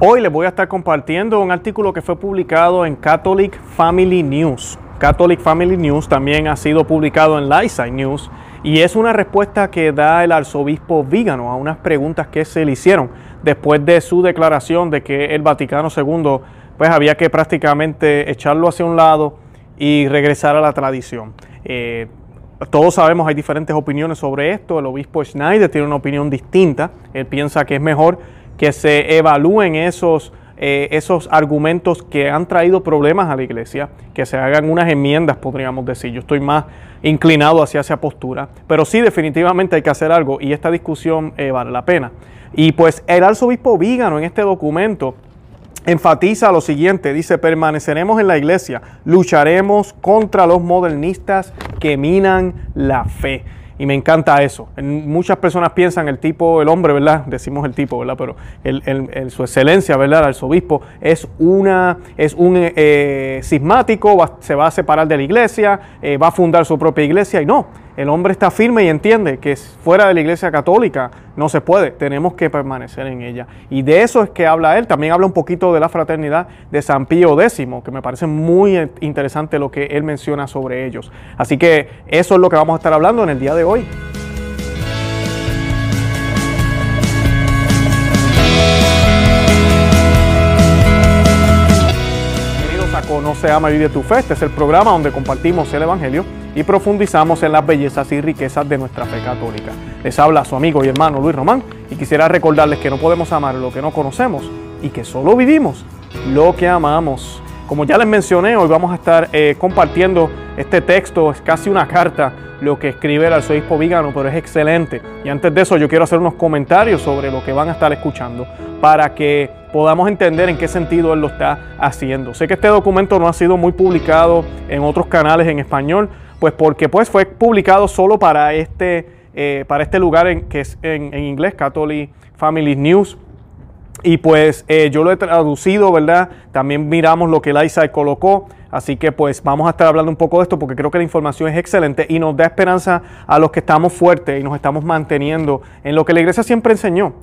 Hoy les voy a estar compartiendo un artículo que fue publicado en Catholic Family News. Catholic Family News también ha sido publicado en Lightside News y es una respuesta que da el arzobispo Vígano a unas preguntas que se le hicieron después de su declaración de que el Vaticano II pues había que prácticamente echarlo hacia un lado y regresar a la tradición. Eh, todos sabemos, hay diferentes opiniones sobre esto. El obispo Schneider tiene una opinión distinta. Él piensa que es mejor que se evalúen esos, eh, esos argumentos que han traído problemas a la iglesia, que se hagan unas enmiendas, podríamos decir. Yo estoy más inclinado hacia esa postura, pero sí definitivamente hay que hacer algo y esta discusión eh, vale la pena. Y pues el arzobispo Vígano en este documento enfatiza lo siguiente, dice, permaneceremos en la iglesia, lucharemos contra los modernistas que minan la fe. Y me encanta eso. Muchas personas piensan el tipo, el hombre, ¿verdad? Decimos el tipo, ¿verdad? Pero el, su excelencia, ¿verdad? El arzobispo es, una, es un eh, cismático, se va a separar de la iglesia, eh, va a fundar su propia iglesia y no el hombre está firme y entiende que fuera de la iglesia católica no se puede, tenemos que permanecer en ella. Y de eso es que habla él, también habla un poquito de la fraternidad de San Pío X, que me parece muy interesante lo que él menciona sobre ellos. Así que eso es lo que vamos a estar hablando en el día de hoy. Bienvenidos a Conoce, Ama y Vive tu Fe. Este es el programa donde compartimos el Evangelio y profundizamos en las bellezas y riquezas de nuestra fe católica. Les habla su amigo y hermano Luis Román y quisiera recordarles que no podemos amar lo que no conocemos y que solo vivimos lo que amamos. Como ya les mencioné, hoy vamos a estar eh, compartiendo este texto, es casi una carta lo que escribe el arzobispo Vigano, pero es excelente. Y antes de eso yo quiero hacer unos comentarios sobre lo que van a estar escuchando para que podamos entender en qué sentido él lo está haciendo. Sé que este documento no ha sido muy publicado en otros canales en español, pues porque pues fue publicado solo para este, eh, para este lugar en, que es en, inglés, Catholic Family News. Y pues eh, yo lo he traducido, ¿verdad? También miramos lo que el ISAI colocó. Así que pues vamos a estar hablando un poco de esto porque creo que la información es excelente y nos da esperanza a los que estamos fuertes y nos estamos manteniendo en lo que la iglesia siempre enseñó.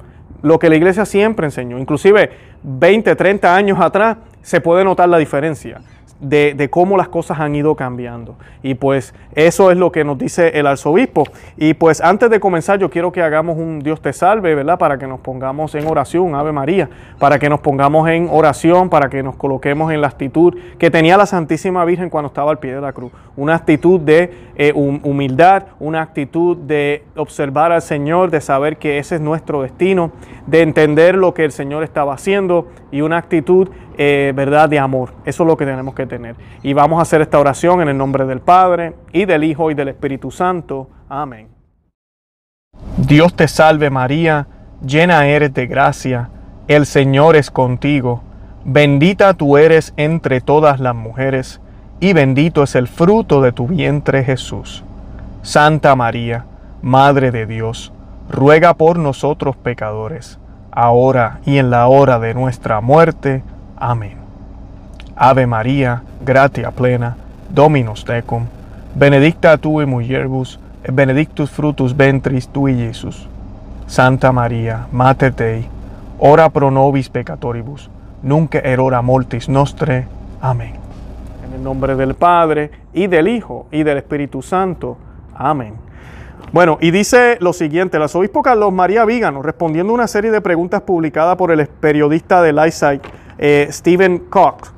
Lo que la iglesia siempre enseñó. Inclusive 20, 30 años atrás se puede notar la diferencia de, cómo las cosas han ido cambiando. Y pues eso es lo que nos dice el arzobispo. Y pues antes de comenzar yo quiero que hagamos un Dios te salve, ¿verdad? Para que nos pongamos en oración, Ave María, para que nos pongamos en oración, para que nos coloquemos en la actitud que tenía la Santísima Virgen cuando estaba al pie de la cruz. Una actitud de eh, humildad, una actitud de observar al Señor, de saber que ese es nuestro destino, de entender lo que el Señor estaba haciendo y una actitud eh, verdad de amor. Eso es lo que tenemos que tener. Y vamos a hacer esta oración en el nombre del Padre y del Hijo y del Espíritu Santo. Amén. Dios te salve María, llena eres de gracia, el Señor es contigo, bendita tú eres entre todas las mujeres, y bendito es el fruto de tu vientre Jesús. Santa María, Madre de Dios, ruega por nosotros pecadores, ahora y en la hora de nuestra muerte. Amén. Ave María, gratia plena, Dominus tecum, benedicta tu in mulieribus, et benedictus fructus ventris tui, Jesús. Santa María, Mater Dei, ora pro nobis peccatoribus, nunc erora mortis nostre. Amén. En el nombre del Padre, y del Hijo, y del Espíritu Santo. Amén. Bueno, y dice lo siguiente, el arzobispo Carlos María Vígano, respondiendo a una serie de preguntas publicadas por el periodista de Lightside, eh, Stephen Cox,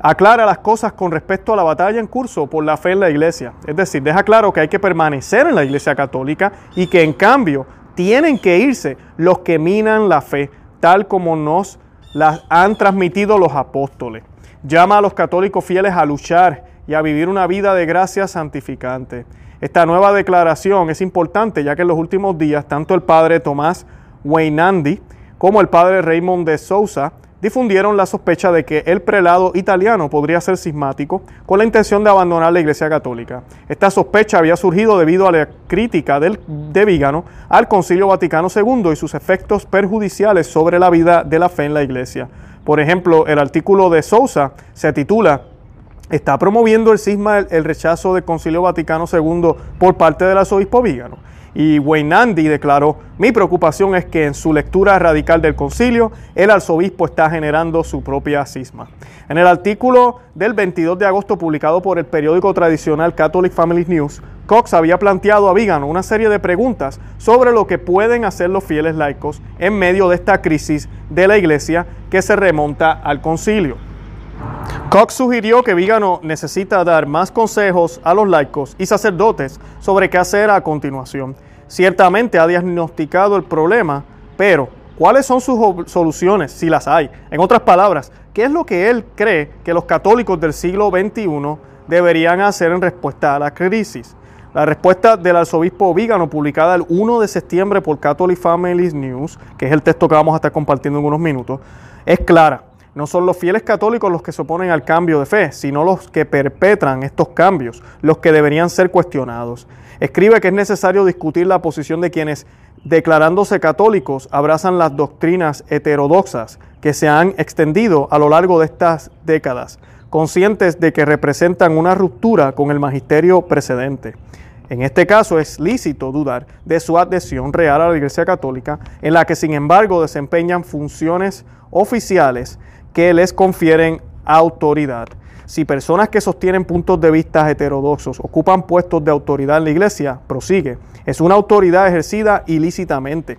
aclara las cosas con respecto a la batalla en curso por la fe en la iglesia. Es decir, deja claro que hay que permanecer en la iglesia católica y que en cambio tienen que irse los que minan la fe, tal como nos las han transmitido los apóstoles. Llama a los católicos fieles a luchar y a vivir una vida de gracia santificante. Esta nueva declaración es importante ya que en los últimos días tanto el padre Tomás Weinandi como el padre Raymond de Sousa difundieron la sospecha de que el prelado italiano podría ser cismático con la intención de abandonar la Iglesia Católica. Esta sospecha había surgido debido a la crítica del, de Vígano al Concilio Vaticano II y sus efectos perjudiciales sobre la vida de la fe en la Iglesia. Por ejemplo, el artículo de Sousa se titula ¿Está promoviendo el cisma el, rechazo del Concilio Vaticano II por parte del arzobispo Vígano? Y Weinandi declaró, mi preocupación es que en su lectura radical del concilio, el arzobispo está generando su propia cisma. En el artículo del 22 de agosto publicado por el periódico tradicional Catholic Family News, Cox había planteado a Vígano una serie de preguntas sobre lo que pueden hacer los fieles laicos en medio de esta crisis de la iglesia que se remonta al concilio. Cox sugirió que Vígano necesita dar más consejos a los laicos y sacerdotes sobre qué hacer a continuación ciertamente ha diagnosticado el problema, pero ¿cuáles son sus soluciones, si las hay? En otras palabras, ¿qué es lo que él cree que los católicos del siglo XXI deberían hacer en respuesta a la crisis? La respuesta del arzobispo Vígano, publicada el 1 de septiembre por Catholic Families News, que es el texto que vamos a estar compartiendo en unos minutos, es clara. No son los fieles católicos los que se oponen al cambio de fe, sino los que perpetran estos cambios, los que deberían ser cuestionados. Escribe que es necesario discutir la posición de quienes, declarándose católicos, abrazan las doctrinas heterodoxas que se han extendido a lo largo de estas décadas, conscientes de que representan una ruptura con el magisterio precedente. En este caso es lícito dudar de su adhesión real a la Iglesia Católica, en la que sin embargo desempeñan funciones oficiales que les confieren autoridad si personas que sostienen puntos de vista heterodoxos ocupan puestos de autoridad en la iglesia, prosigue, es una autoridad ejercida ilícitamente.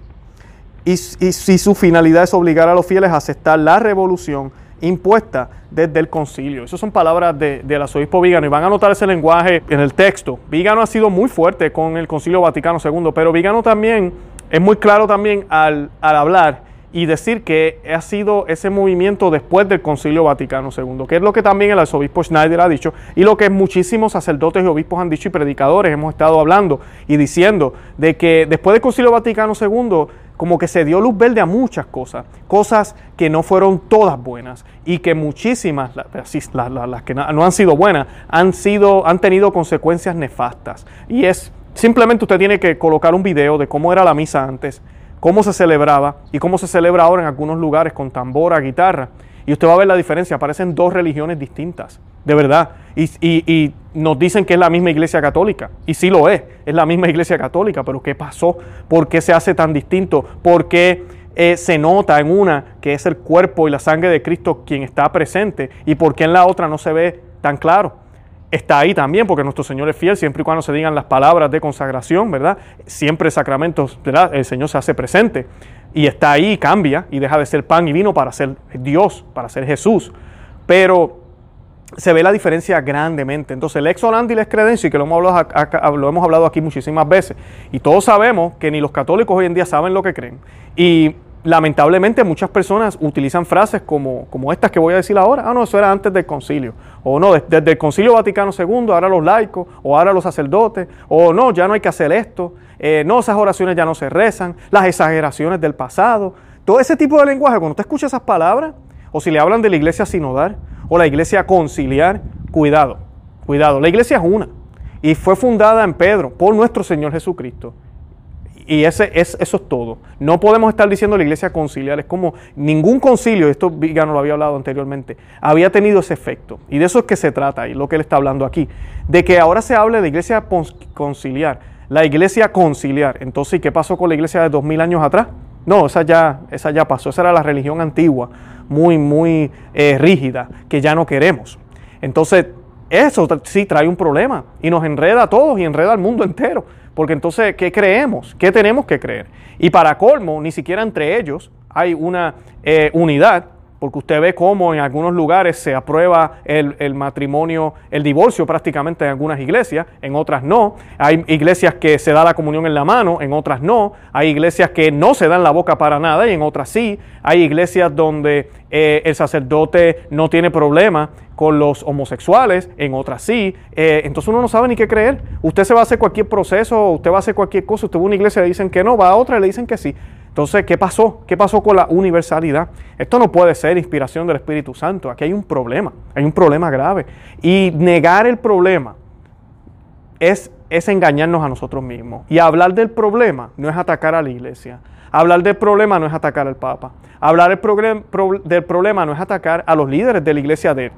Y, si su finalidad es obligar a los fieles a aceptar la revolución impuesta desde el concilio. Esas son palabras de, del arzobispo Vígano y van a notar ese lenguaje en el texto. Vígano ha sido muy fuerte con el concilio Vaticano II, pero Vígano también es muy claro también al, al hablar y decir que ha sido ese movimiento después del Concilio Vaticano II, que es lo que también el arzobispo Schneider ha dicho y lo que muchísimos sacerdotes y obispos han dicho y predicadores hemos estado hablando y diciendo de que después del Concilio Vaticano II como que se dio luz verde a muchas cosas, cosas que no fueron todas buenas y que muchísimas, las, que no han sido buenas, han, sido, han tenido consecuencias nefastas. Y es, simplemente usted tiene que colocar un video de cómo era la misa antes, cómo se celebraba y cómo se celebra ahora en algunos lugares con tambora, guitarra. Y usted va a ver la diferencia, aparecen dos religiones distintas, de verdad. Y, nos dicen que es la misma iglesia católica. Y sí lo es, es la misma iglesia católica, pero ¿qué pasó? ¿Por qué se hace tan distinto? ¿Por qué eh, se nota en una que es el cuerpo y la sangre de Cristo quien está presente? ¿Y por qué en la otra no se ve tan claro? Está ahí también, porque nuestro Señor es fiel siempre y cuando se digan las palabras de consagración, ¿verdad? Siempre sacramentos, ¿verdad? El Señor se hace presente y está ahí, cambia y deja de ser pan y vino para ser Dios, para ser Jesús. Pero se ve la diferencia grandemente. Entonces, el ex y les credencio, que lo hemos, hablado, lo hemos hablado aquí muchísimas veces, y todos sabemos que ni los católicos hoy en día saben lo que creen. Y lamentablemente muchas personas utilizan frases como, como estas que voy a decir ahora. Ah, no, eso era antes del concilio. O no, desde el concilio Vaticano II, ahora los laicos, o ahora los sacerdotes, o no, ya no hay que hacer esto, eh, no, esas oraciones ya no se rezan, las exageraciones del pasado. Todo ese tipo de lenguaje, cuando usted escucha esas palabras, o si le hablan de la iglesia sinodal, o la iglesia conciliar, cuidado, cuidado. La iglesia es una, y fue fundada en Pedro por nuestro Señor Jesucristo y ese, es, eso es todo. No podemos estar diciendo la iglesia conciliar. Es como ningún concilio, esto Vigano lo había hablado anteriormente, había tenido ese efecto. Y de eso es que se trata, y lo que él está hablando aquí. De que ahora se hable de iglesia conciliar. La iglesia conciliar. Entonces, ¿y qué pasó con la iglesia de dos mil años atrás? No, esa ya, esa ya pasó. Esa era la religión antigua, muy, muy eh, rígida, que ya no queremos. Entonces, eso sí trae un problema y nos enreda a todos y enreda al mundo entero. Porque entonces, ¿qué creemos? ¿Qué tenemos que creer? Y para colmo, ni siquiera entre ellos hay una eh, unidad, porque usted ve cómo en algunos lugares se aprueba el, el, matrimonio, el divorcio prácticamente en algunas iglesias, en otras no. Hay iglesias que se da la comunión en la mano, en otras no. Hay iglesias que no se dan la boca para nada y en otras sí. Hay iglesias donde eh, el sacerdote no tiene problema con los homosexuales, en otras sí. Eh, entonces uno no sabe ni qué creer. Usted se va a hacer cualquier proceso, usted va a hacer cualquier cosa, usted va a una iglesia y le dicen que no, va a otra y le dicen que sí. Entonces, ¿qué pasó? ¿Qué pasó con la universalidad? Esto no puede ser inspiración del Espíritu Santo. Aquí hay un problema, hay un problema grave. Y negar el problema es, es engañarnos a nosotros mismos. Y hablar del problema no es atacar a la iglesia. Hablar del problema no es atacar al Papa. Hablar del, problema no es atacar a los líderes de la iglesia, de,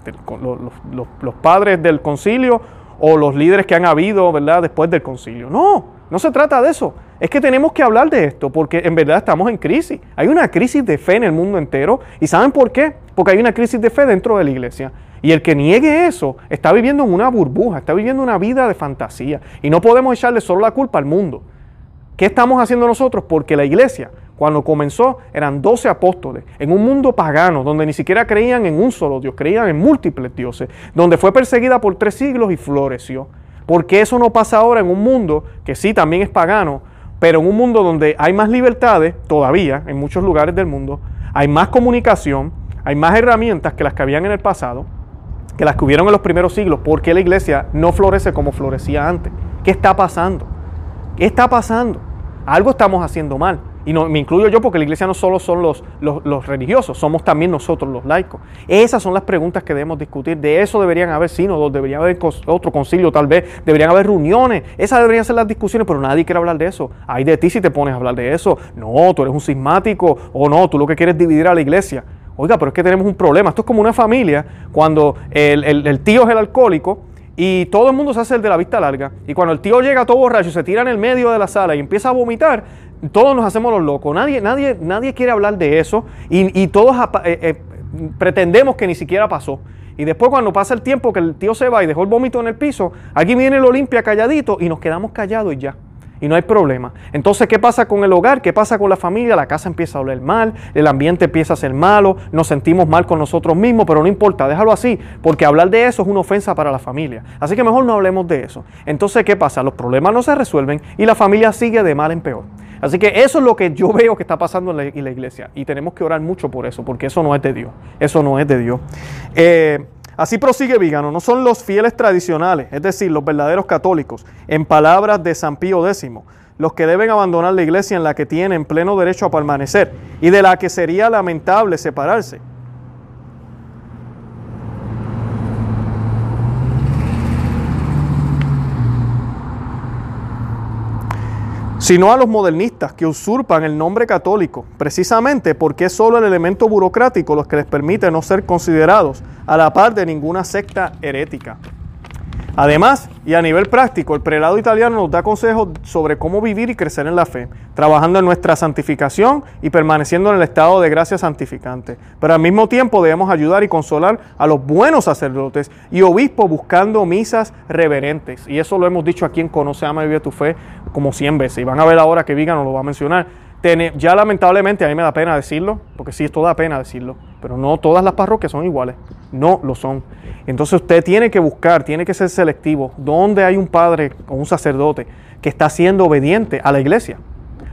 los, padres del concilio o los líderes que han habido ¿verdad? después del concilio. No, No se trata de eso. Es que tenemos que hablar de esto porque en verdad estamos en crisis. Hay una crisis de fe en el mundo entero. ¿Y saben por qué? Porque hay una crisis de fe dentro de la iglesia. Y el que niegue eso está viviendo en una burbuja, está viviendo una vida de fantasía. Y no podemos echarle solo la culpa al mundo. ¿Qué estamos haciendo nosotros? Porque la iglesia, cuando comenzó, eran 12 apóstoles, en un mundo pagano, donde ni siquiera creían en un solo Dios, creían en múltiples dioses, donde fue perseguida por tres siglos y floreció. Porque eso no pasa ahora en un mundo que sí también es pagano, pero en un mundo donde hay más libertades, todavía, en muchos lugares del mundo, hay más comunicación, hay más herramientas que las que habían en el pasado, que las que hubieron en los primeros siglos, porque la iglesia no florece como florecía antes. ¿Qué está pasando? ¿Qué está pasando? Algo estamos haciendo mal. Y no, me incluyo yo porque la iglesia no solo son los, los, religiosos, somos también nosotros los laicos. Esas son las preguntas que debemos discutir. De eso deberían haber sínodos, debería haber otro concilio tal vez, deberían haber reuniones. Esas deberían ser las discusiones, pero nadie quiere hablar de eso. Hay de ti si te pones a hablar de eso. No, tú eres un sismático o no, tú lo que quieres es dividir a la iglesia. Oiga, pero es que tenemos un problema. Esto es como una familia cuando el, el tío es el alcohólico y todo el mundo se hace el de la vista larga. Y cuando el tío llega todo borracho, se tira en el medio de la sala y empieza a vomitar, todos nos hacemos los locos. Nadie, nadie, nadie quiere hablar de eso y, todos eh, eh, pretendemos que ni siquiera pasó. Y después cuando pasa el tiempo que el tío se va y dejó el vómito en el piso, alguien viene y lo limpia calladito y nos quedamos callados y ya y no hay problema. Entonces, ¿qué pasa con el hogar? ¿Qué pasa con la familia? La casa empieza a oler mal, el ambiente empieza a ser malo, nos sentimos mal con nosotros mismos, pero no importa, déjalo así, porque hablar de eso es una ofensa para la familia. Así que mejor no hablemos de eso. Entonces, ¿qué pasa? Los problemas no se resuelven y la familia sigue de mal en peor. Así que eso es lo que yo veo que está pasando en la, iglesia y tenemos que orar mucho por eso, porque eso no es de Dios. Eso no es de Dios. Eh, Así prosigue Vígano, no son los fieles tradicionales, es decir, los verdaderos católicos, en palabras de San Pío X, los que deben abandonar la iglesia en la que tienen pleno derecho a permanecer y de la que sería lamentable separarse. Sino a los modernistas que usurpan el nombre católico, precisamente porque es solo el elemento burocrático los que les permite no ser considerados a la par de ninguna secta herética. Además, y a nivel práctico, el prelado italiano nos da consejos sobre cómo vivir y crecer en la fe, trabajando en nuestra santificación y permaneciendo en el estado de gracia santificante. Pero al mismo tiempo debemos ayudar y consolar a los buenos sacerdotes y obispos buscando misas reverentes. Y eso lo hemos dicho aquí en Conoce, Ama y Vive tu Fe como 100 veces. Y van a ver ahora que Viga nos lo va a mencionar ya lamentablemente a mí me da pena decirlo, porque sí, esto da pena decirlo, pero no todas las parroquias son iguales, no lo son. Entonces usted tiene que buscar, tiene que ser selectivo, donde hay un padre o un sacerdote que está siendo obediente a la iglesia,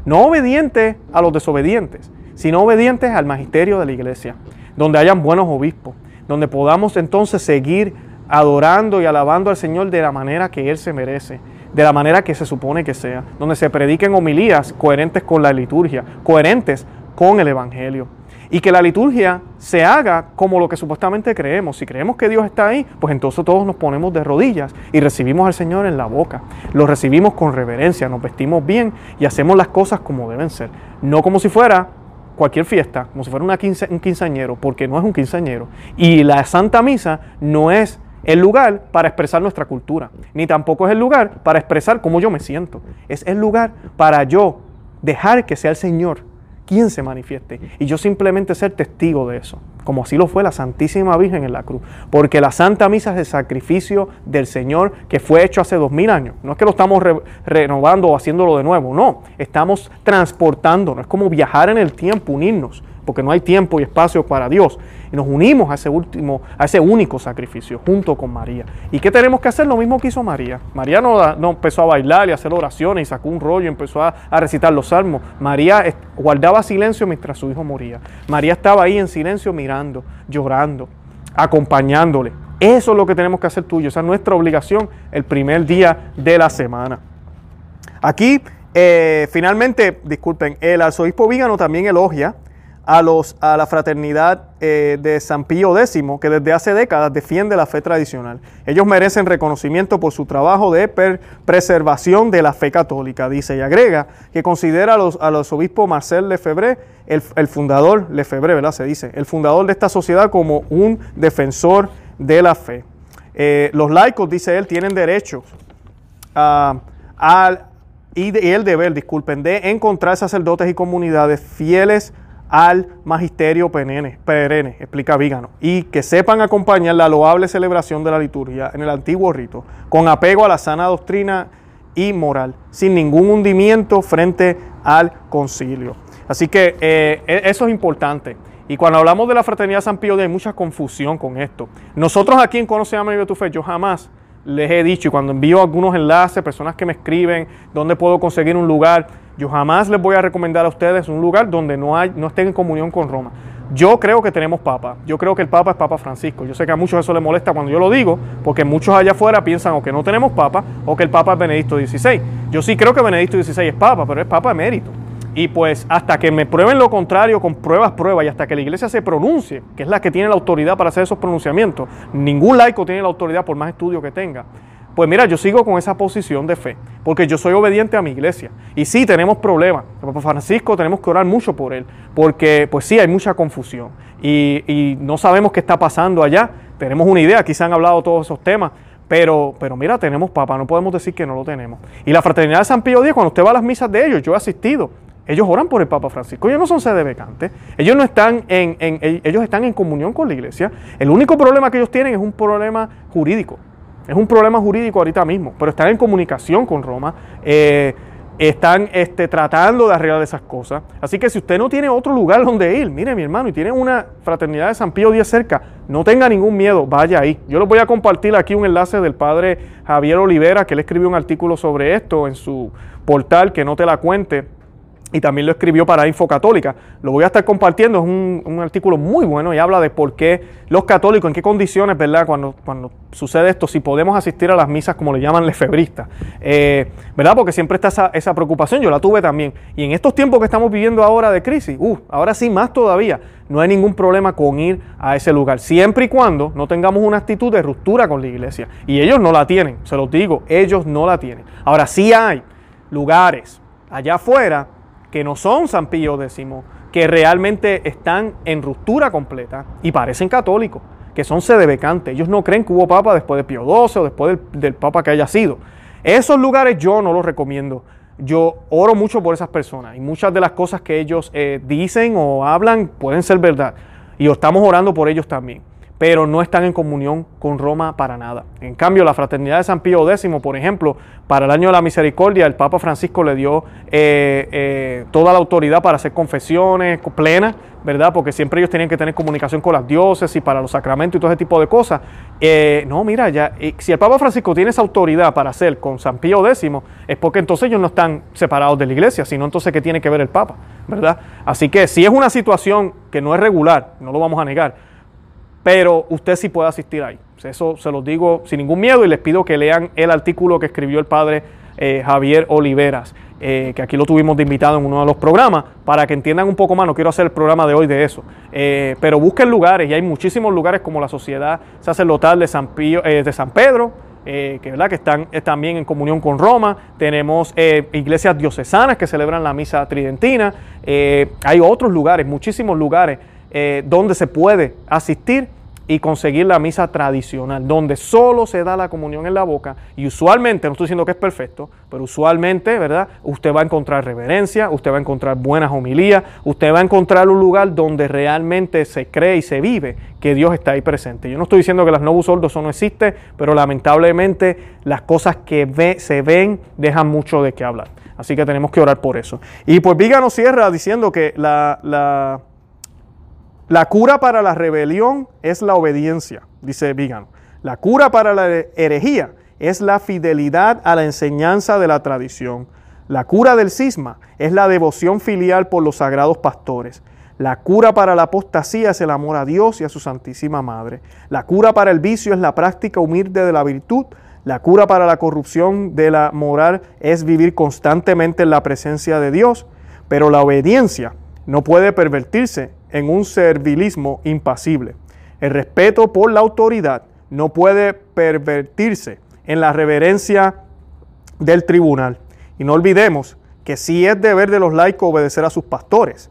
no obediente a los desobedientes, sino obedientes al magisterio de la iglesia, donde hayan buenos obispos, donde podamos entonces seguir adorando y alabando al Señor de la manera que Él se merece de la manera que se supone que sea, donde se prediquen homilías coherentes con la liturgia, coherentes con el Evangelio. Y que la liturgia se haga como lo que supuestamente creemos. Si creemos que Dios está ahí, pues entonces todos nos ponemos de rodillas y recibimos al Señor en la boca. Lo recibimos con reverencia, nos vestimos bien y hacemos las cosas como deben ser. No como si fuera cualquier fiesta, como si fuera una un quinceañero, porque no es un quinceañero. Y la Santa Misa no es el lugar para expresar nuestra cultura, ni tampoco es el lugar para expresar cómo yo me siento. Es el lugar para yo dejar que sea el Señor quien se manifieste y yo simplemente ser testigo de eso, como así lo fue la Santísima Virgen en la cruz. Porque la Santa Misa es el sacrificio del Señor que fue hecho hace dos mil años. No es que lo estamos renovando o haciéndolo de nuevo, no, estamos transportándonos, es como viajar en el tiempo, unirnos porque no hay tiempo y espacio para Dios. Y nos unimos a ese último, a ese único sacrificio junto con María. ¿Y qué tenemos que hacer? Lo mismo que hizo María. María no, no empezó a bailar y a hacer oraciones y sacó un rollo y empezó a, a recitar los salmos. María guardaba silencio mientras su hijo moría. María estaba ahí en silencio mirando, llorando, acompañándole. Eso es lo que tenemos que hacer tuyo. Esa es nuestra obligación el primer día de la semana. Aquí, eh, finalmente, disculpen, el arzobispo Vígano también elogia a, los, a la fraternidad eh, de San Pío X, que desde hace décadas defiende la fe tradicional. Ellos merecen reconocimiento por su trabajo de preservación de la fe católica, dice y agrega que considera a los, a los obispos Marcel Lefebvre, el, el fundador, Lefebvre. Se dice, el fundador de esta sociedad como un defensor de la fe. Eh, los laicos, dice él, tienen derecho a, y, el deber, disculpen, de encontrar sacerdotes y comunidades fieles al magisterio perenne, explica Vígano, y que sepan acompañar la loable celebración de la liturgia en el antiguo rito, con apego a la sana doctrina y moral, sin ningún hundimiento frente al concilio. Así que eh, e, eso es importante. Y cuando hablamos de la fraternidad San Pío, hay mucha confusión con esto. Nosotros aquí en Conoce a tu Fe, yo jamás les he dicho, y cuando envío algunos enlaces, personas que me escriben, dónde puedo conseguir un lugar, yo jamás les voy a recomendar a ustedes un lugar donde no, hay, no estén en comunión con Roma. Yo creo que tenemos Papa. Yo creo que el Papa es Papa Francisco. Yo sé que a muchos eso les molesta cuando yo lo digo, porque muchos allá afuera piensan o que no tenemos Papa o que el Papa es Benedicto XVI. Yo sí creo que Benedicto XVI es Papa, pero es Papa emérito. Y pues hasta que me prueben lo contrario con pruebas, pruebas, y hasta que la iglesia se pronuncie, que es la que tiene la autoridad para hacer esos pronunciamientos, ningún laico tiene la autoridad por más estudio que tenga. Pues mira, yo sigo con esa posición de fe, porque yo soy obediente a mi iglesia. Y sí, tenemos problemas. Papa Francisco tenemos que orar mucho por él, porque pues sí, hay mucha confusión. Y, no sabemos qué está pasando allá. Tenemos una idea, se han hablado todos esos temas, pero, pero mira, tenemos papa, no podemos decir que no lo tenemos. Y la fraternidad de San Pío X, cuando usted va a las misas de ellos, yo he asistido, ellos oran por el Papa Francisco, ellos no son sede ellos no están en, ellos están en comunión con la iglesia. El único problema que ellos tienen es un problema jurídico. Es un problema jurídico ahorita mismo, pero están en comunicación con Roma, eh, están este, tratando de arreglar esas cosas. Así que si usted no tiene otro lugar donde ir, mire mi hermano, y tiene una fraternidad de San Pío X cerca, no tenga ningún miedo, vaya ahí. Yo les voy a compartir aquí un enlace del padre Javier Olivera, que él escribió un artículo sobre esto en su portal, que no te la cuente y también lo escribió para Info Católica. Lo voy a estar compartiendo, es un, artículo muy bueno y habla de por qué los católicos, en qué condiciones, ¿verdad? Cuando, cuando sucede esto, si podemos asistir a las misas como le llaman lefebristas, eh, ¿verdad? Porque siempre está esa, esa, preocupación, yo la tuve también. Y en estos tiempos que estamos viviendo ahora de crisis, uh, ahora sí más todavía, no hay ningún problema con ir a ese lugar, siempre y cuando no tengamos una actitud de ruptura con la iglesia. Y ellos no la tienen, se los digo, ellos no la tienen. Ahora sí hay lugares allá afuera que no son San Pío X, que realmente están en ruptura completa y parecen católicos, que son sedebecantes. Ellos no creen que hubo papa después de Pío XII o después del, papa que haya sido. Esos lugares yo no los recomiendo. Yo oro mucho por esas personas y muchas de las cosas que ellos eh, dicen o hablan pueden ser verdad. Y estamos orando por ellos también pero no están en comunión con Roma para nada. En cambio, la fraternidad de San Pío X, por ejemplo, para el año de la misericordia, el Papa Francisco le dio eh, eh, toda la autoridad para hacer confesiones plenas, ¿verdad? Porque siempre ellos tenían que tener comunicación con las diócesis para los sacramentos y todo ese tipo de cosas. Eh, no, mira, ya, si el Papa Francisco tiene esa autoridad para hacer con San Pío X, es porque entonces ellos no están separados de la iglesia, sino entonces ¿qué tiene que ver el Papa? ¿Verdad? Así que si es una situación que no es regular, no lo vamos a negar, pero usted sí puede asistir ahí. Eso se los digo sin ningún miedo y les pido que lean el artículo que escribió el padre eh, Javier Oliveras, eh, que aquí lo tuvimos de invitado en uno de los programas, para que entiendan un poco más. No quiero hacer el programa de hoy de eso, eh, pero busquen lugares y hay muchísimos lugares como la Sociedad Sacerdotal de San, Pedro. que, ¿verdad? que están también en comunión con Roma, tenemos iglesias diocesanas que celebran la misa tridentina, hay otros lugares, muchísimos lugares donde se puede asistir y conseguir la misa tradicional, donde solo se da la comunión en la boca y usualmente, no estoy diciendo que es perfecto, pero usualmente, ¿verdad? Usted va a encontrar reverencia, usted va a encontrar buenas homilías, usted va a encontrar un lugar donde realmente se cree y se vive que Dios está ahí presente. Yo no estoy diciendo que las novus ordo no existen, pero lamentablemente las cosas que ve, se ven dejan mucho de qué hablar. Así que tenemos que orar por eso. Y pues Vígano cierra diciendo que la la cura para la rebelión es la obediencia, dice Vígano. La cura para la herejía es la fidelidad a la enseñanza de la tradición. La cura del cisma es la devoción filial por los sagrados pastores. La cura para la apostasía es el amor a Dios y a su Santísima Madre. La cura para el vicio es la práctica humilde de la virtud. La cura para la corrupción de la moral es vivir constantemente en la presencia de Dios. Pero la obediencia no puede pervertirse en un servilismo impasible. El respeto por la autoridad no puede pervertirse en la reverencia del tribunal. Y no olvidemos que sí es deber de los laicos obedecer a sus pastores,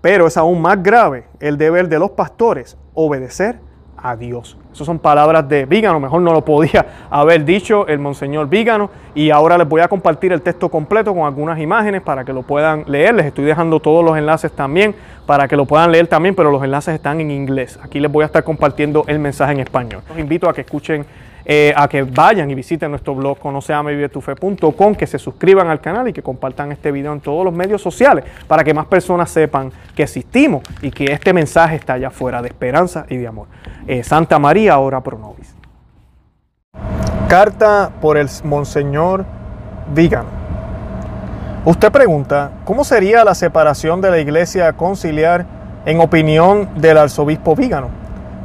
pero es aún más grave el deber de los pastores obedecer a Dios. Esas son palabras de Vígano, mejor no lo podía haber dicho el Monseñor Vígano. Y ahora les voy a compartir el texto completo con algunas imágenes para que lo puedan leer. Les estoy dejando todos los enlaces también para que lo puedan leer también, pero los enlaces están en inglés. Aquí les voy a estar compartiendo el mensaje en español. Los invito a que escuchen eh, a que vayan y visiten nuestro blog conoceamevivetufe.com, que se suscriban al canal y que compartan este video en todos los medios sociales para que más personas sepan que existimos y que este mensaje está allá afuera de esperanza y de amor. Eh, Santa María, ora pro nobis. Carta por el Monseñor Vígano. Usted pregunta, ¿cómo sería la separación de la iglesia conciliar en opinión del arzobispo Vígano?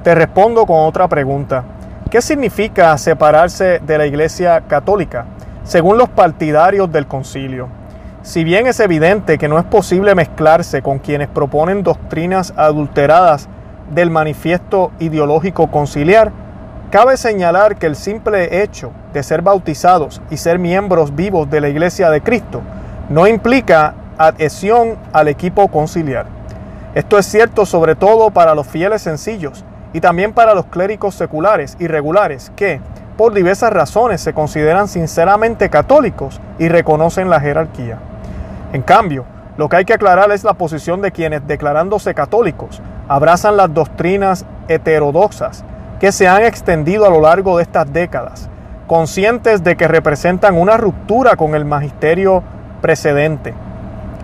Te respondo con otra pregunta. ¿Qué significa separarse de la Iglesia Católica según los partidarios del concilio? Si bien es evidente que no es posible mezclarse con quienes proponen doctrinas adulteradas del manifiesto ideológico conciliar, cabe señalar que el simple hecho de ser bautizados y ser miembros vivos de la Iglesia de Cristo no implica adhesión al equipo conciliar. Esto es cierto sobre todo para los fieles sencillos, y también para los clérigos seculares y regulares que, por diversas razones, se consideran sinceramente católicos y reconocen la jerarquía. En cambio, lo que hay que aclarar es la posición de quienes, declarándose católicos, abrazan las doctrinas heterodoxas que se han extendido a lo largo de estas décadas, conscientes de que representan una ruptura con el magisterio precedente.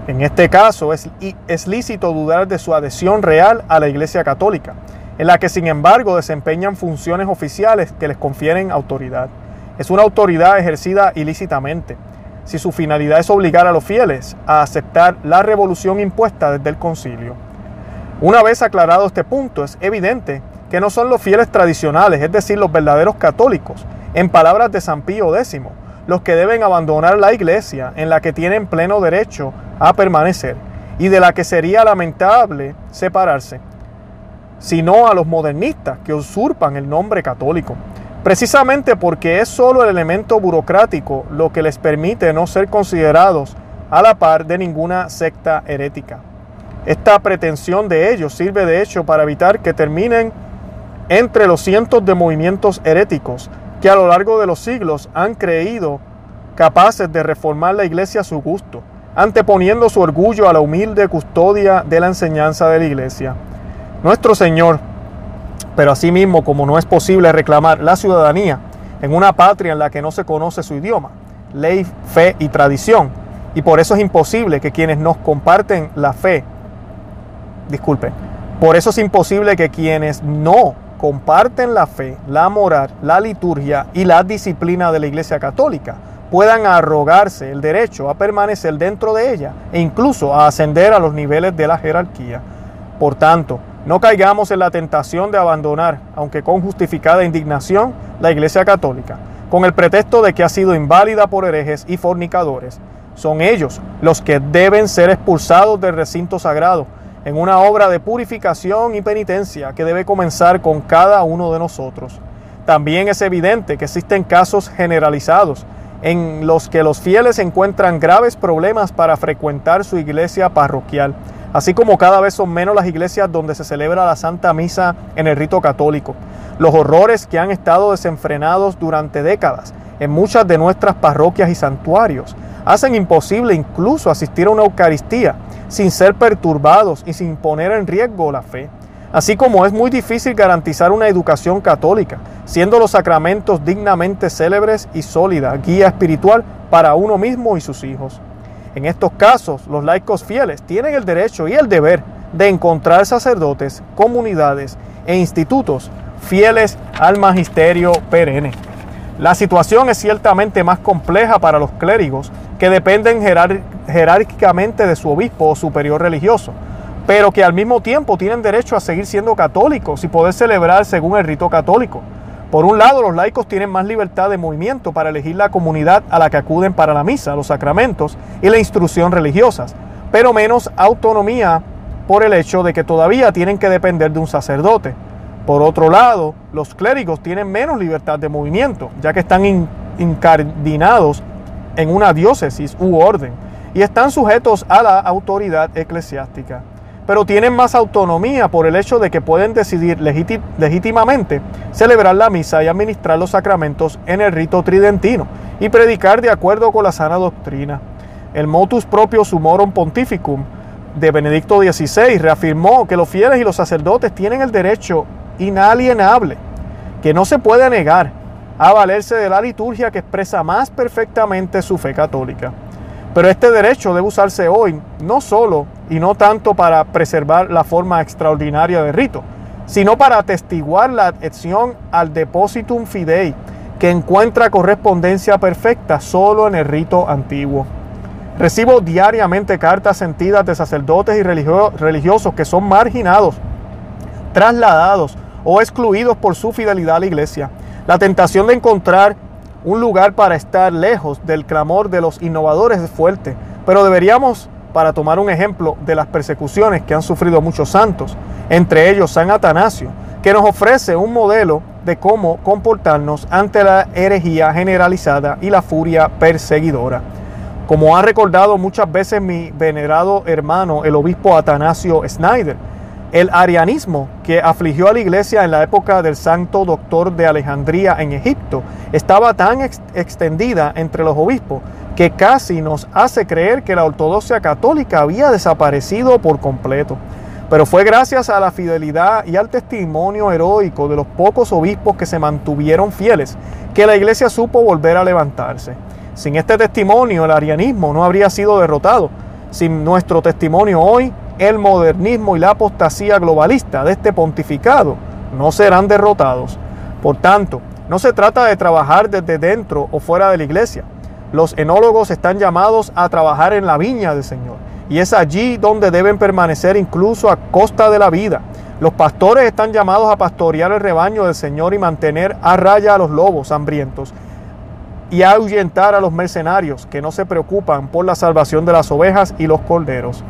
En este caso es, lícito dudar de su adhesión real a la Iglesia Católica, en la que sin embargo desempeñan funciones oficiales que les confieren autoridad. Es una autoridad ejercida ilícitamente, si su finalidad es obligar a los fieles a aceptar la revolución impuesta desde el concilio. Una vez aclarado este punto, es evidente que no son los fieles tradicionales, es decir, los verdaderos católicos, en palabras de San Pío X, los que deben abandonar la iglesia en la que tienen pleno derecho a permanecer y de la que sería lamentable separarse sino a los modernistas que usurpan el nombre católico, precisamente porque es solo el elemento burocrático lo que les permite no ser considerados a la par de ninguna secta herética. Esta pretensión de ellos sirve de hecho para evitar que terminen entre los cientos de movimientos heréticos que a lo largo de los siglos han creído capaces de reformar la iglesia a su gusto, anteponiendo su orgullo a la humilde custodia de la enseñanza de la iglesia. Nuestro Señor, pero asimismo como no es posible reclamar la ciudadanía en una patria en la que no se conoce su idioma, ley, fe y tradición, y por eso es imposible que quienes nos comparten la fe, disculpen, por eso es imposible que quienes no comparten la fe, la moral, la liturgia y la disciplina de la Iglesia Católica puedan arrogarse el derecho a permanecer dentro de ella e incluso a ascender a los niveles de la jerarquía. Por tanto, no caigamos en la tentación de abandonar, aunque con justificada indignación, la Iglesia Católica, con el pretexto de que ha sido inválida por herejes y fornicadores. Son ellos los que deben ser expulsados del recinto sagrado en una obra de purificación y penitencia que debe comenzar con cada uno de nosotros. También es evidente que existen casos generalizados en los que los fieles encuentran graves problemas para frecuentar su iglesia parroquial así como cada vez son menos las iglesias donde se celebra la Santa Misa en el rito católico. Los horrores que han estado desenfrenados durante décadas en muchas de nuestras parroquias y santuarios hacen imposible incluso asistir a una Eucaristía sin ser perturbados y sin poner en riesgo la fe. Así como es muy difícil garantizar una educación católica, siendo los sacramentos dignamente célebres y sólida guía espiritual para uno mismo y sus hijos. En estos casos, los laicos fieles tienen el derecho y el deber de encontrar sacerdotes, comunidades e institutos fieles al magisterio perenne. La situación es ciertamente más compleja para los clérigos que dependen jerárquicamente de su obispo o superior religioso, pero que al mismo tiempo tienen derecho a seguir siendo católicos y poder celebrar según el rito católico. Por un lado, los laicos tienen más libertad de movimiento para elegir la comunidad a la que acuden para la misa, los sacramentos y la instrucción religiosas, pero menos autonomía por el hecho de que todavía tienen que depender de un sacerdote. Por otro lado, los clérigos tienen menos libertad de movimiento, ya que están incardinados en una diócesis u orden y están sujetos a la autoridad eclesiástica. Pero tienen más autonomía por el hecho de que pueden decidir legítimamente celebrar la misa y administrar los sacramentos en el rito tridentino y predicar de acuerdo con la sana doctrina. El motus proprio sumorum pontificum de Benedicto XVI reafirmó que los fieles y los sacerdotes tienen el derecho inalienable, que no se puede negar, a valerse de la liturgia que expresa más perfectamente su fe católica. Pero este derecho debe usarse hoy no solo y no tanto para preservar la forma extraordinaria del rito, sino para atestiguar la adhesión al depositum fidei, que encuentra correspondencia perfecta solo en el rito antiguo. Recibo diariamente cartas sentidas de sacerdotes y religiosos que son marginados, trasladados o excluidos por su fidelidad a la iglesia. La tentación de encontrar un lugar para estar lejos del clamor de los innovadores es fuerte, pero deberíamos, para tomar un ejemplo de las persecuciones que han sufrido muchos santos, entre ellos San Atanasio, que nos ofrece un modelo de cómo comportarnos ante la herejía generalizada y la furia perseguidora. Como ha recordado muchas veces mi venerado hermano, el obispo Atanasio Snyder, el arianismo que afligió a la iglesia en la época del santo doctor de Alejandría en Egipto estaba tan extendida entre los obispos que casi nos hace creer que la ortodoxia católica había desaparecido por completo. Pero fue gracias a la fidelidad y al testimonio heroico de los pocos obispos que se mantuvieron fieles que la iglesia supo volver a levantarse. Sin este testimonio, el arianismo no habría sido derrotado. Sin nuestro testimonio hoy, el modernismo y la apostasía globalista de este pontificado no serán derrotados. Por tanto, no se trata de trabajar desde dentro o fuera de la iglesia. Los enólogos están llamados a trabajar en la viña del Señor. Y es allí donde deben permanecer incluso a costa de la vida. Los pastores están llamados a pastorear el rebaño del Señor y mantener a raya a los lobos hambrientos y ahuyentar a los mercenarios que no se preocupan por la salvación de las ovejas y los corderos.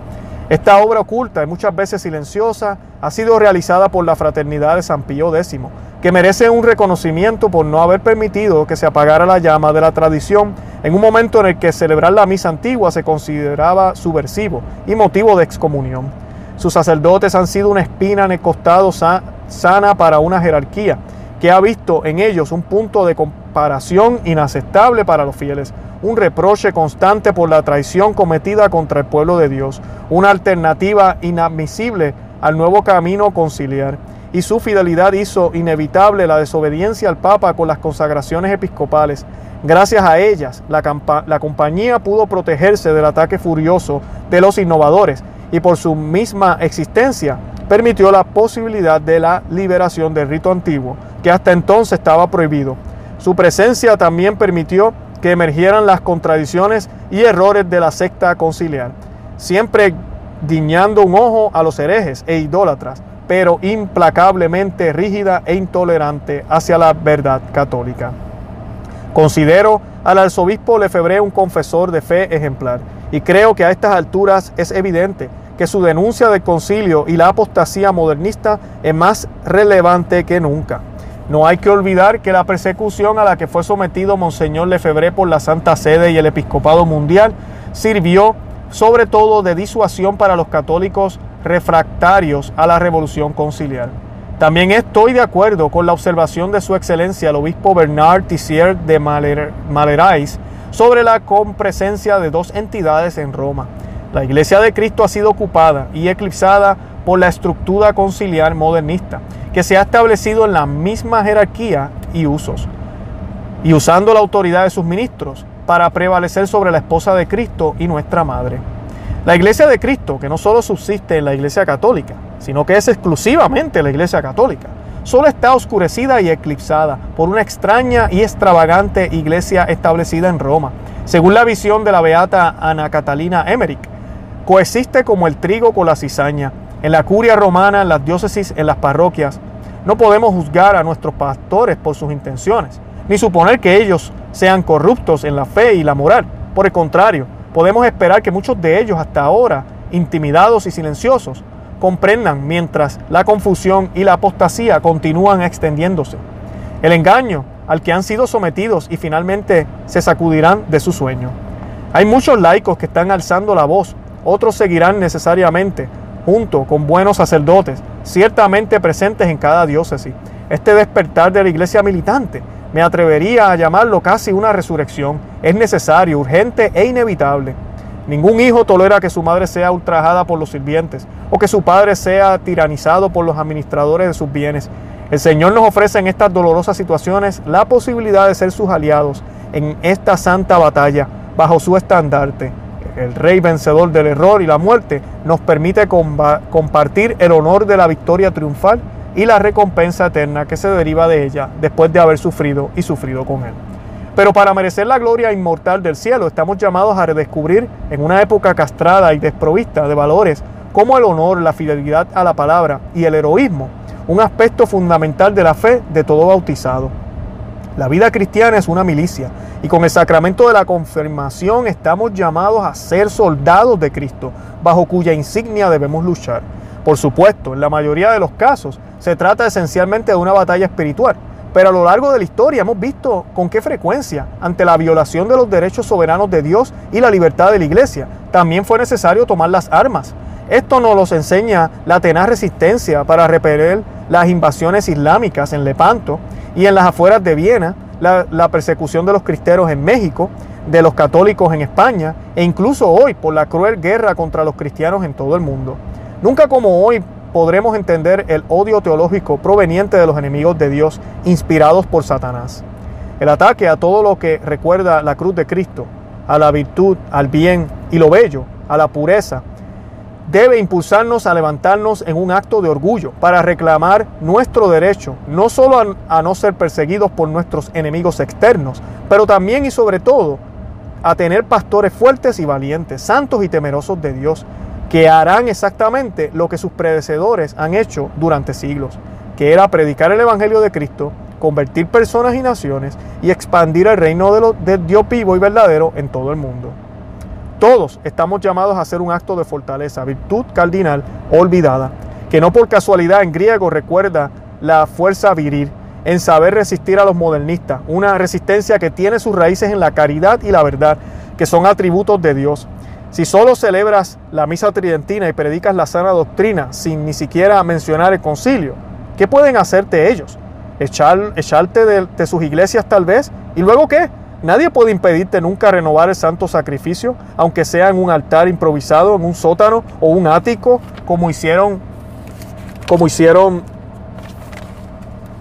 Esta obra oculta y muchas veces silenciosa ha sido realizada por la Fraternidad de San Pío X, que merece un reconocimiento por no haber permitido que se apagara la llama de la tradición en un momento en el que celebrar la misa antigua se consideraba subversivo y motivo de excomunión. Sus sacerdotes han sido una espina en el costado sana para una jerarquía que ha visto en ellos un punto de comparación inaceptable para los fieles, un reproche constante por la traición cometida contra el pueblo de Dios, una alternativa inadmisible al nuevo camino conciliar. Y su fidelidad hizo inevitable la desobediencia al Papa con las consagraciones episcopales. Gracias a ellas, la, la compañía pudo protegerse del ataque furioso de los innovadores y por su misma existencia permitió la posibilidad de la liberación del rito antiguo, que hasta entonces estaba prohibido. Su presencia también permitió que emergieran las contradicciones y errores de la secta conciliar, siempre guiñando un ojo a los herejes e idólatras, pero implacablemente rígida e intolerante hacia la verdad católica. Considero al arzobispo Lefebvre un confesor de fe ejemplar y creo que a estas alturas es evidente que su denuncia del concilio y la apostasía modernista es más relevante que nunca. No hay que olvidar que la persecución a la que fue sometido Monseñor Lefebvre por la Santa Sede y el Episcopado Mundial sirvió sobre todo de disuasión para los católicos refractarios a la revolución conciliar. También estoy de acuerdo con la observación de su excelencia el obispo Bernard Tissier de Malerais sobre la compresencia de dos entidades en Roma. La Iglesia de Cristo ha sido ocupada y eclipsada por la estructura conciliar modernista que se ha establecido en la misma jerarquía y usos, y usando la autoridad de sus ministros para prevalecer sobre la esposa de Cristo y nuestra madre. La iglesia de Cristo, que no solo subsiste en la iglesia católica, sino que es exclusivamente la iglesia católica, solo está oscurecida y eclipsada por una extraña y extravagante iglesia establecida en Roma. Según la visión de la beata Ana Catalina Emmerich, coexiste como el trigo con la cizaña, en la curia romana, en las diócesis, en las parroquias. No podemos juzgar a nuestros pastores por sus intenciones, ni suponer que ellos sean corruptos en la fe y la moral. Por el contrario, podemos esperar que muchos de ellos hasta ahora, intimidados y silenciosos, comprendan mientras la confusión y la apostasía continúan extendiéndose. El engaño al que han sido sometidos y finalmente se sacudirán de su sueño. Hay muchos laicos que están alzando la voz, otros seguirán necesariamente junto con buenos sacerdotes, ciertamente presentes en cada diócesis. Este despertar de la iglesia militante me atrevería a llamarlo casi una resurrección. Es necesario, urgente e inevitable. Ningún hijo tolera que su madre sea ultrajada por los sirvientes o que su padre sea tiranizado por los administradores de sus bienes. El Señor nos ofrece en estas dolorosas situaciones la posibilidad de ser sus aliados en esta santa batalla bajo su estandarte. El Rey vencedor del error y la muerte nos permite compartir el honor de la victoria triunfal y la recompensa eterna que se deriva de ella después de haber sufrido y sufrido con Él. Pero para merecer la gloria inmortal del cielo estamos llamados a redescubrir en una época castrada y desprovista de valores como el honor, la fidelidad a la palabra y el heroísmo, un aspecto fundamental de la fe de todo bautizado. La vida cristiana es una milicia y con el sacramento de la confirmación estamos llamados a ser soldados de Cristo, bajo cuya insignia debemos luchar. Por supuesto, en la mayoría de los casos se trata esencialmente de una batalla espiritual, pero a lo largo de la historia hemos visto con qué frecuencia, ante la violación de los derechos soberanos de Dios y la libertad de la Iglesia, también fue necesario tomar las armas. Esto nos lo enseña la tenaz resistencia para repeler las invasiones islámicas en Lepanto y en las afueras de Viena, la, persecución de los cristeros en México, de los católicos en España e incluso hoy por la cruel guerra contra los cristianos en todo el mundo. Nunca como hoy podremos entender el odio teológico proveniente de los enemigos de Dios inspirados por Satanás. El ataque a todo lo que recuerda la cruz de Cristo, a la virtud, al bien y lo bello, a la pureza, debe impulsarnos a levantarnos en un acto de orgullo para reclamar nuestro derecho, no solo a, no ser perseguidos por nuestros enemigos externos, pero también y sobre todo a tener pastores fuertes y valientes, santos y temerosos de Dios, que harán exactamente lo que sus predecesores han hecho durante siglos, que era predicar el Evangelio de Cristo, convertir personas y naciones y expandir el reino de, de Dios vivo y verdadero en todo el mundo. Todos estamos llamados a hacer un acto de fortaleza, virtud cardinal olvidada, que no por casualidad en griego recuerda la fuerza viril, en saber resistir a los modernistas, una resistencia que tiene sus raíces en la caridad y la verdad, que son atributos de Dios, si solo celebras la misa tridentina y predicas la sana doctrina sin ni siquiera mencionar el concilio, ¿qué pueden hacerte ellos? Echar, echarte de, sus iglesias tal vez. ¿Y luego qué? Nadie puede impedirte nunca renovar el santo sacrificio, aunque sea en un altar improvisado, en un sótano o un ático, como hicieron, como hicieron,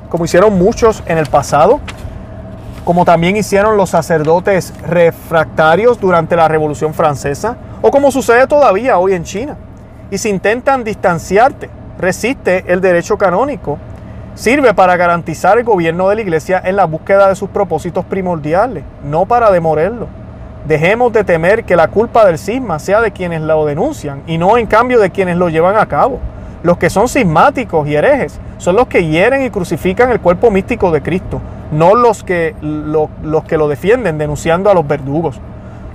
como hicieron muchos en el pasado como también hicieron los sacerdotes refractarios durante la Revolución Francesa, o como sucede todavía hoy en China. Y si intentan distanciarte, resiste el derecho canónico. Sirve para garantizar el gobierno de la Iglesia en la búsqueda de sus propósitos primordiales, no para demorarlo. Dejemos de temer que la culpa del cisma sea de quienes lo denuncian y no en cambio de quienes lo llevan a cabo. Los que son cismáticos y herejes son los que hieren y crucifican el cuerpo místico de Cristo, no los que, los que lo defienden denunciando a los verdugos.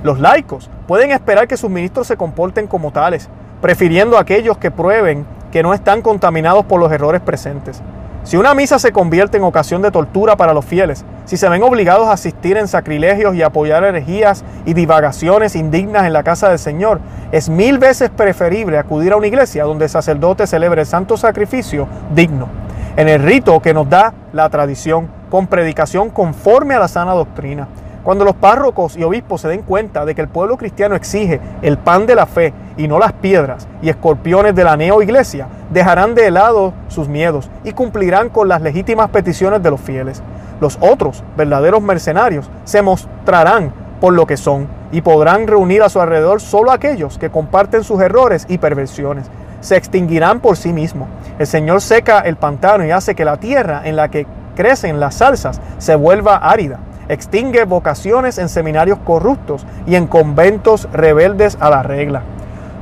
Los laicos pueden esperar que sus ministros se comporten como tales, prefiriendo a aquellos que prueben que no están contaminados por los errores presentes. Si una misa se convierte en ocasión de tortura para los fieles, si se ven obligados a asistir en sacrilegios y apoyar herejías y divagaciones indignas en la casa del Señor, es mil veces preferible acudir a una iglesia donde el sacerdote celebre el santo sacrificio digno, en el rito que nos da la tradición, con predicación conforme a la sana doctrina. Cuando los párrocos y obispos se den cuenta de que el pueblo cristiano exige el pan de la fe y no las piedras y escorpiones de la neo-iglesia, dejarán de lado sus miedos y cumplirán con las legítimas peticiones de los fieles. Los otros, verdaderos mercenarios, se mostrarán por lo que son y podrán reunir a su alrededor solo aquellos que comparten sus errores y perversiones. Se extinguirán por sí mismos. El Señor seca el pantano y hace que la tierra en la que crecen las salsas se vuelva árida extingue vocaciones en seminarios corruptos y en conventos rebeldes a la regla.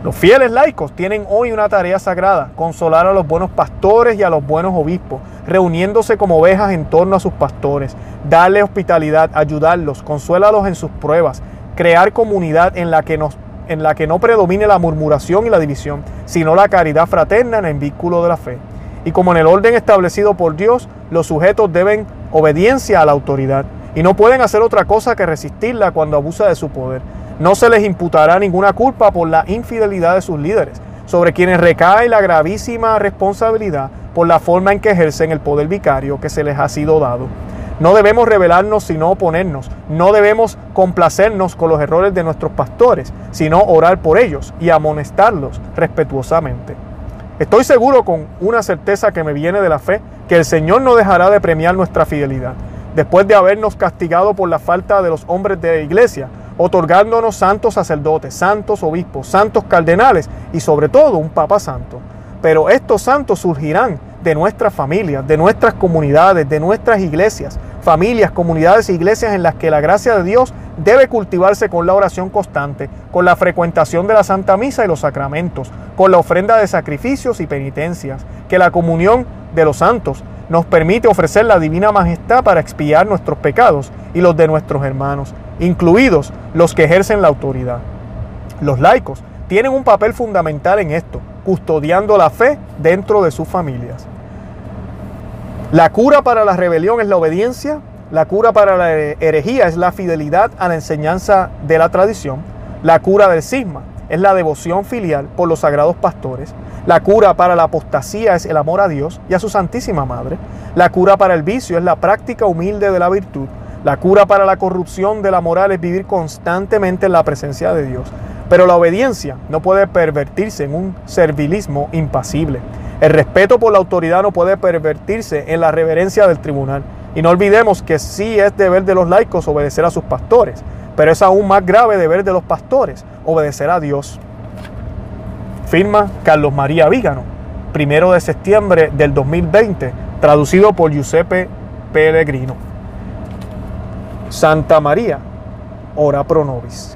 Los fieles laicos tienen hoy una tarea sagrada, consolar a los buenos pastores y a los buenos obispos, reuniéndose como ovejas en torno a sus pastores, darle hospitalidad, ayudarlos, consuélalos en sus pruebas, crear comunidad en la que en la que no predomine la murmuración y la división, sino la caridad fraterna en el vínculo de la fe. Y como en el orden establecido por Dios, los sujetos deben obediencia a la autoridad y no pueden hacer otra cosa que resistirla cuando abusa de su poder. No se les imputará ninguna culpa por la infidelidad de sus líderes, sobre quienes recae la gravísima responsabilidad por la forma en que ejercen el poder vicario que se les ha sido dado. No debemos rebelarnos sino oponernos. No debemos complacernos con los errores de nuestros pastores, sino orar por ellos y amonestarlos respetuosamente. Estoy seguro con una certeza que me viene de la fe que el Señor no dejará de premiar nuestra fidelidad. Después de habernos castigado por la falta de los hombres de la iglesia, otorgándonos santos sacerdotes, santos obispos, santos cardenales y sobre todo un Papa Santo. Pero estos santos surgirán de nuestras familias, de nuestras comunidades, de nuestras iglesias, familias, comunidades e iglesias en las que la gracia de Dios debe cultivarse con la oración constante, con la frecuentación de la Santa Misa y los sacramentos, con la ofrenda de sacrificios y penitencias, que la comunión de los santos nos permite ofrecer la divina majestad para expiar nuestros pecados y los de nuestros hermanos, incluidos los que ejercen la autoridad. Los laicos tienen un papel fundamental en esto, custodiando la fe dentro de sus familias. La cura para la rebelión es la obediencia, la cura para la herejía es la fidelidad a la enseñanza de la tradición, la cura del cisma es la devoción filial por los sagrados pastores, la cura para la apostasía es el amor a Dios y a su Santísima Madre, la cura para el vicio es la práctica humilde de la virtud, la cura para la corrupción de la moral es vivir constantemente en la presencia de Dios. Pero la obediencia no puede pervertirse en un servilismo impasible. El respeto por la autoridad no puede pervertirse en la reverencia del tribunal. Y no olvidemos que sí es deber de los laicos obedecer a sus pastores, pero es aún más grave deber de los pastores obedecer a Dios. Firma Carlos María Vígano, primero de septiembre del 2020, traducido por Giuseppe Pellegrino. Santa María, ora pro nobis.